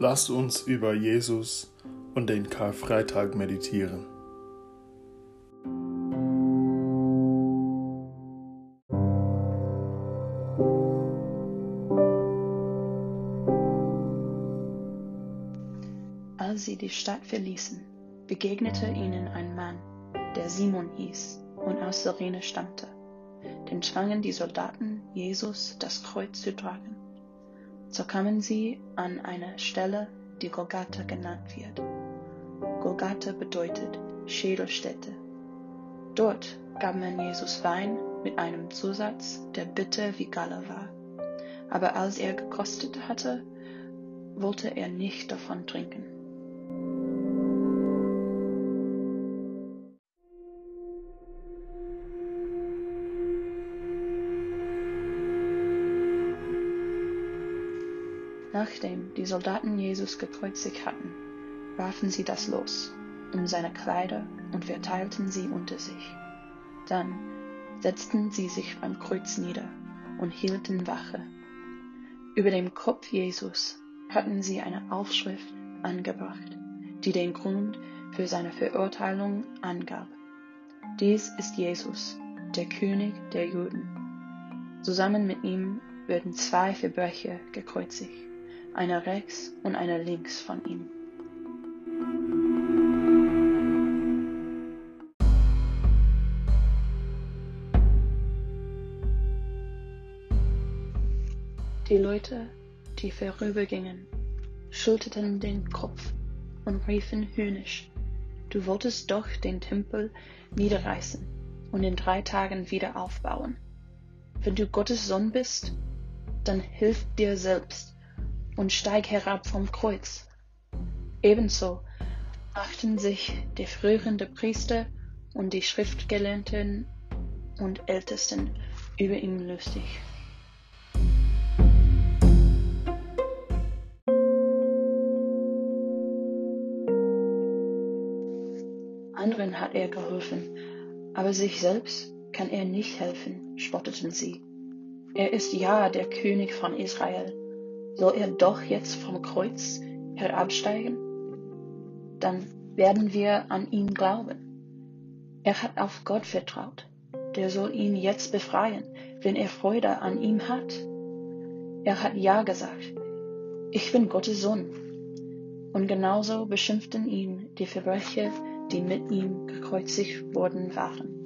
Lasst uns über Jesus und den Karfreitag meditieren. Als sie die Stadt verließen, begegnete ihnen ein Mann, der Simon hieß und aus Sirene stammte. Den zwangen die Soldaten, Jesus das Kreuz zu tragen. So kamen sie an eine Stelle, die Golgatha genannt wird. Golgatha bedeutet Schädelstätte. Dort gab man Jesus Wein mit einem Zusatz, der bitter wie Galle war. Aber als er gekostet hatte, wollte er nicht davon trinken. Nachdem die Soldaten Jesus gekreuzigt hatten, warfen sie das Los um seine Kleider und verteilten sie unter sich. Dann setzten sie sich beim Kreuz nieder und hielten Wache. Über dem Kopf Jesus hatten sie eine Aufschrift angebracht, die den Grund für seine Verurteilung angab. Dies ist Jesus, der König der Juden. Zusammen mit ihm werden zwei Verbrecher gekreuzigt einer rechts und einer links von ihm. Die Leute, die vorübergingen, schüttelten den Kopf und riefen höhnisch, du wolltest doch den Tempel niederreißen und in drei Tagen wieder aufbauen. Wenn du Gottes Sohn bist, dann hilf dir selbst und steig herab vom Kreuz. Ebenso machten sich die früheren Priester und die Schriftgelehrten und Ältesten über ihn lustig. Anderen hat er geholfen, aber sich selbst kann er nicht helfen, spotteten sie. Er ist ja der König von Israel soll er doch jetzt vom Kreuz herabsteigen? Dann werden wir an ihn glauben. Er hat auf Gott vertraut. Der soll ihn jetzt befreien, wenn er Freude an ihm hat. Er hat Ja gesagt. Ich bin Gottes Sohn. Und genauso beschimpften ihn die Verbrecher, die mit ihm gekreuzigt worden waren.